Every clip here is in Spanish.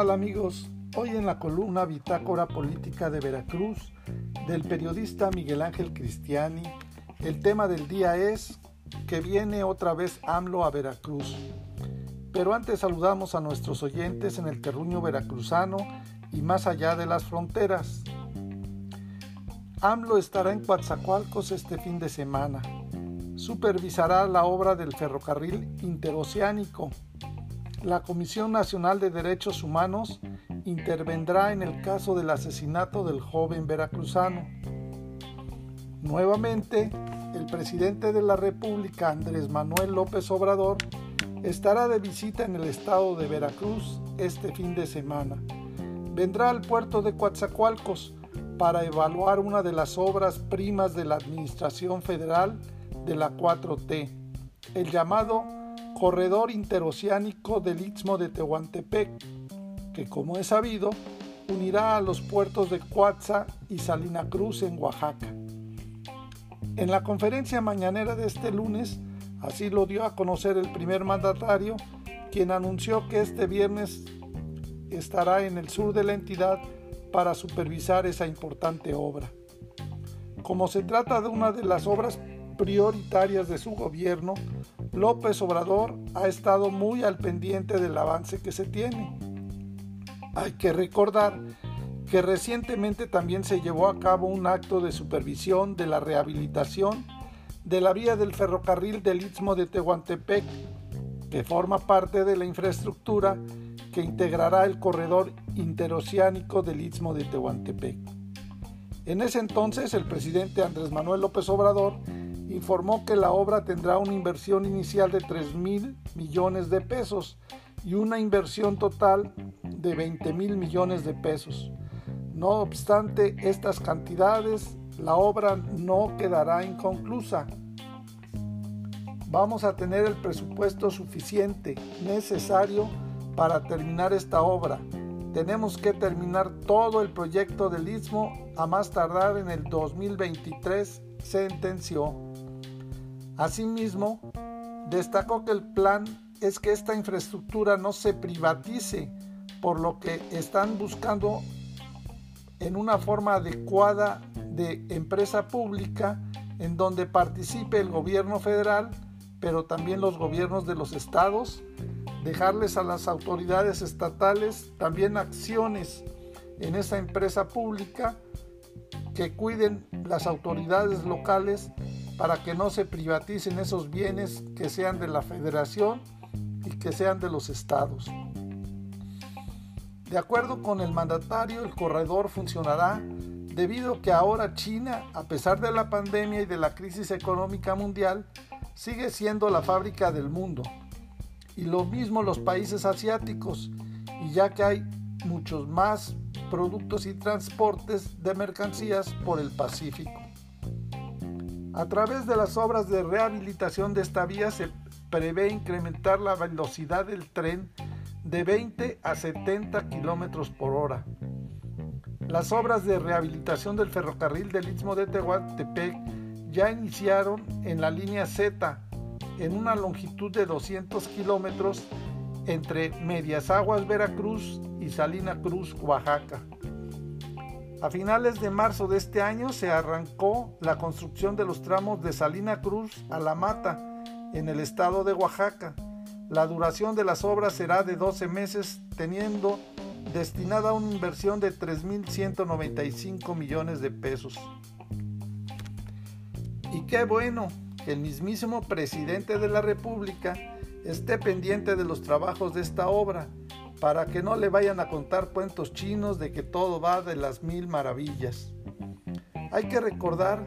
tal amigos? Hoy en la columna Bitácora Política de Veracruz del periodista Miguel Ángel Cristiani, el tema del día es que viene otra vez AMLO a Veracruz. Pero antes saludamos a nuestros oyentes en el terruño veracruzano y más allá de las fronteras. AMLO estará en Coatzacoalcos este fin de semana. Supervisará la obra del ferrocarril interoceánico la Comisión Nacional de Derechos Humanos intervendrá en el caso del asesinato del joven veracruzano. Nuevamente, el presidente de la República, Andrés Manuel López Obrador, estará de visita en el estado de Veracruz este fin de semana. Vendrá al puerto de Coatzacoalcos para evaluar una de las obras primas de la Administración Federal de la 4T, el llamado corredor interoceánico del Istmo de Tehuantepec, que como es sabido, unirá a los puertos de Coatza y Salina Cruz en Oaxaca. En la conferencia mañanera de este lunes, así lo dio a conocer el primer mandatario, quien anunció que este viernes estará en el sur de la entidad para supervisar esa importante obra. Como se trata de una de las obras prioritarias de su gobierno, López Obrador ha estado muy al pendiente del avance que se tiene. Hay que recordar que recientemente también se llevó a cabo un acto de supervisión de la rehabilitación de la vía del ferrocarril del Istmo de Tehuantepec, que forma parte de la infraestructura que integrará el corredor interoceánico del Istmo de Tehuantepec. En ese entonces, el presidente Andrés Manuel López Obrador informó que la obra tendrá una inversión inicial de 3 mil millones de pesos y una inversión total de 20 mil millones de pesos. No obstante estas cantidades, la obra no quedará inconclusa. Vamos a tener el presupuesto suficiente, necesario para terminar esta obra. Tenemos que terminar todo el proyecto del Istmo a más tardar en el 2023, sentenció. Asimismo, destacó que el plan es que esta infraestructura no se privatice, por lo que están buscando en una forma adecuada de empresa pública en donde participe el gobierno federal, pero también los gobiernos de los estados, dejarles a las autoridades estatales también acciones en esa empresa pública que cuiden las autoridades locales para que no se privaticen esos bienes que sean de la federación y que sean de los estados. De acuerdo con el mandatario, el corredor funcionará debido a que ahora China, a pesar de la pandemia y de la crisis económica mundial, sigue siendo la fábrica del mundo. Y lo mismo los países asiáticos, y ya que hay muchos más productos y transportes de mercancías por el Pacífico. A través de las obras de rehabilitación de esta vía se prevé incrementar la velocidad del tren de 20 a 70 kilómetros por hora. Las obras de rehabilitación del ferrocarril del Istmo de Tehuantepec ya iniciaron en la línea Z en una longitud de 200 kilómetros entre Medias Aguas, Veracruz y Salina Cruz, Oaxaca. A finales de marzo de este año se arrancó la construcción de los tramos de Salina Cruz a La Mata, en el estado de Oaxaca. La duración de las obras será de 12 meses, teniendo destinada una inversión de 3.195 millones de pesos. Y qué bueno que el mismísimo presidente de la República esté pendiente de los trabajos de esta obra para que no le vayan a contar cuentos chinos de que todo va de las mil maravillas. Hay que recordar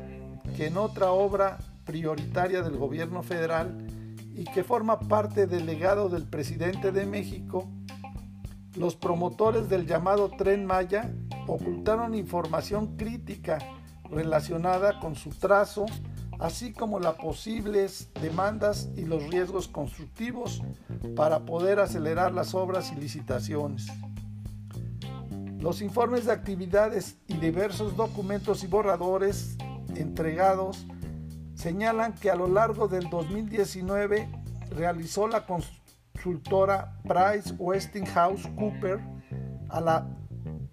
que en otra obra prioritaria del gobierno federal y que forma parte del legado del presidente de México, los promotores del llamado tren Maya ocultaron información crítica relacionada con su trazo así como las posibles demandas y los riesgos constructivos para poder acelerar las obras y licitaciones. Los informes de actividades y diversos documentos y borradores entregados señalan que a lo largo del 2019 realizó la consultora Price Westinghouse Cooper a la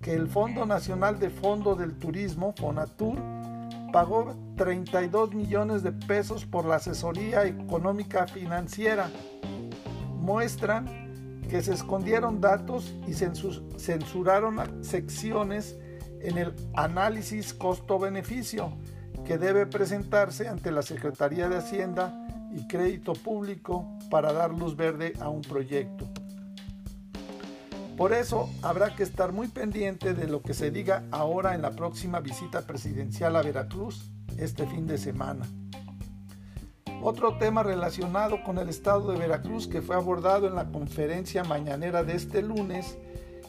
que el Fondo Nacional de Fondo del Turismo, FONATUR, pagó 32 millones de pesos por la asesoría económica financiera. Muestran que se escondieron datos y censuraron secciones en el análisis costo-beneficio que debe presentarse ante la Secretaría de Hacienda y Crédito Público para dar luz verde a un proyecto. Por eso habrá que estar muy pendiente de lo que se diga ahora en la próxima visita presidencial a Veracruz este fin de semana. Otro tema relacionado con el estado de Veracruz que fue abordado en la conferencia mañanera de este lunes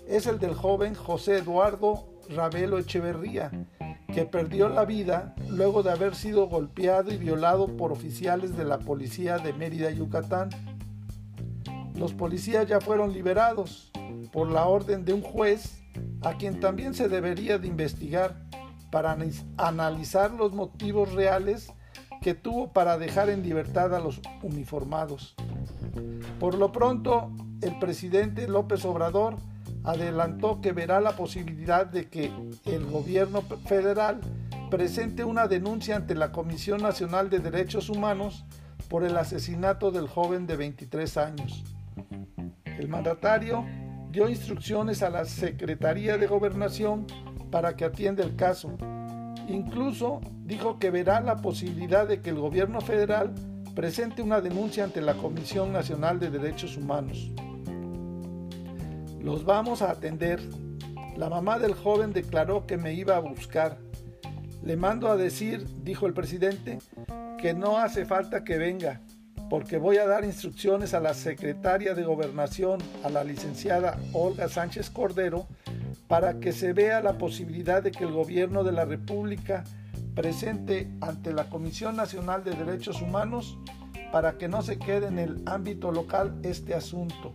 es el del joven José Eduardo Ravelo Echeverría, que perdió la vida luego de haber sido golpeado y violado por oficiales de la policía de Mérida, Yucatán. Los policías ya fueron liberados por la orden de un juez a quien también se debería de investigar para analizar los motivos reales que tuvo para dejar en libertad a los uniformados. Por lo pronto, el presidente López Obrador adelantó que verá la posibilidad de que el gobierno federal presente una denuncia ante la Comisión Nacional de Derechos Humanos por el asesinato del joven de 23 años. El mandatario dio instrucciones a la Secretaría de Gobernación para que atienda el caso. Incluso dijo que verá la posibilidad de que el gobierno federal presente una denuncia ante la Comisión Nacional de Derechos Humanos. Los vamos a atender. La mamá del joven declaró que me iba a buscar. Le mando a decir, dijo el presidente, que no hace falta que venga, porque voy a dar instrucciones a la secretaria de gobernación, a la licenciada Olga Sánchez Cordero, para que se vea la posibilidad de que el gobierno de la República presente ante la Comisión Nacional de Derechos Humanos para que no se quede en el ámbito local este asunto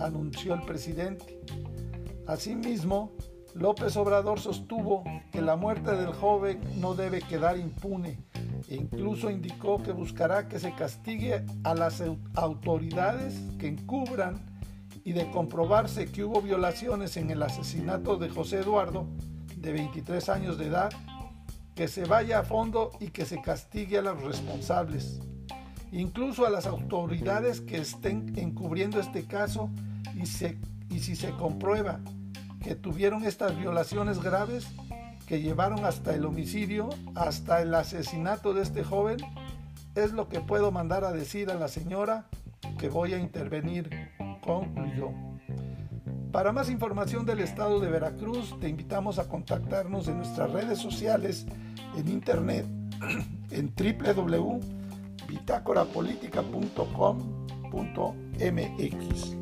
anunció el presidente. Asimismo, López Obrador sostuvo que la muerte del joven no debe quedar impune incluso indicó que buscará que se castigue a las autoridades que encubran y de comprobarse que hubo violaciones en el asesinato de José Eduardo, de 23 años de edad, que se vaya a fondo y que se castigue a los responsables. Incluso a las autoridades que estén encubriendo este caso y, y si se comprueba que tuvieron estas violaciones graves que llevaron hasta el homicidio, hasta el asesinato de este joven, es lo que puedo mandar a decir a la señora que voy a intervenir, concluyó. Para más información del estado de Veracruz, te invitamos a contactarnos en nuestras redes sociales, en internet, en www bitácorapolítica.com.mx.